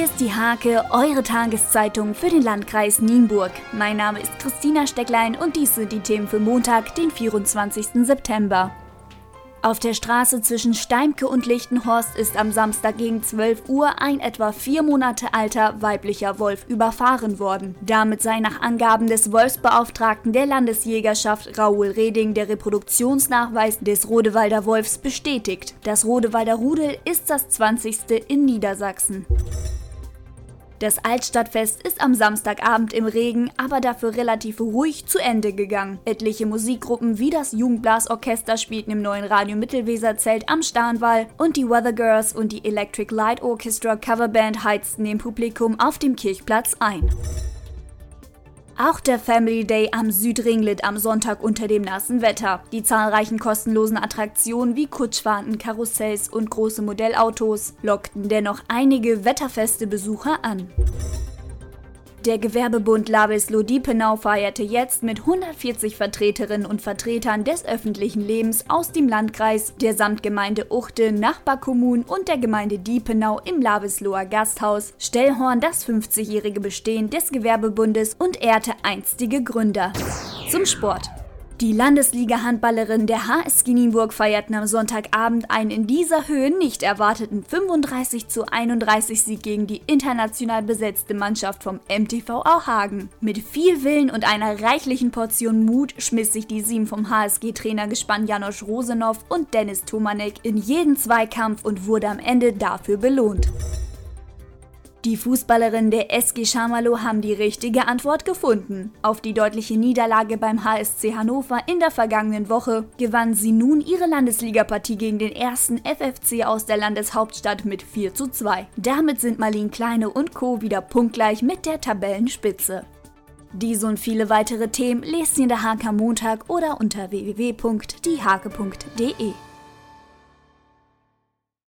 Hier ist die Hake, eure Tageszeitung für den Landkreis Nienburg. Mein Name ist Christina Stecklein und dies sind die Themen für Montag, den 24. September. Auf der Straße zwischen Steimke und Lichtenhorst ist am Samstag gegen 12 Uhr ein etwa vier Monate alter weiblicher Wolf überfahren worden. Damit sei nach Angaben des Wolfsbeauftragten der Landesjägerschaft Raoul Reding der Reproduktionsnachweis des Rodewalder Wolfs bestätigt. Das Rodewalder Rudel ist das 20. in Niedersachsen. Das Altstadtfest ist am Samstagabend im Regen, aber dafür relativ ruhig zu Ende gegangen. Etliche Musikgruppen wie das Jugendblasorchester spielten im neuen Radio Mittelweserzelt am Starnwall und die Weather Girls und die Electric Light Orchestra Coverband heizten dem Publikum auf dem Kirchplatz ein. Auch der Family Day am Südringlet am Sonntag unter dem nassen Wetter. Die zahlreichen kostenlosen Attraktionen wie Kutschfahrten, Karussells und große Modellautos lockten dennoch einige wetterfeste Besucher an. Der Gewerbebund Labes-Lodipenau feierte jetzt mit 140 Vertreterinnen und Vertretern des öffentlichen Lebens aus dem Landkreis, der Samtgemeinde Uchte, Nachbarkommunen und der Gemeinde Diepenau im Labesloher Gasthaus Stellhorn das 50-jährige Bestehen des Gewerbebundes und ehrte einstige Gründer. Zum Sport. Die Landesliga-Handballerinnen der HSG Nienburg feierten am Sonntagabend einen in dieser Höhe nicht erwarteten 35 zu 31 Sieg gegen die international besetzte Mannschaft vom MTV Auhagen. Mit viel Willen und einer reichlichen Portion Mut schmiss sich die Sieben vom HSG-Trainer gespann Janosch Rosenow und Dennis Tomanek in jeden Zweikampf und wurde am Ende dafür belohnt. Die Fußballerinnen der SG Schamalow haben die richtige Antwort gefunden. Auf die deutliche Niederlage beim HSC Hannover in der vergangenen Woche gewannen sie nun ihre Landesligapartie gegen den ersten FFC aus der Landeshauptstadt mit 4 zu 2. Damit sind Marlin Kleine und Co. wieder punktgleich mit der Tabellenspitze. Diese und viele weitere Themen lest ihr in der HK Montag oder unter www.diehake.de.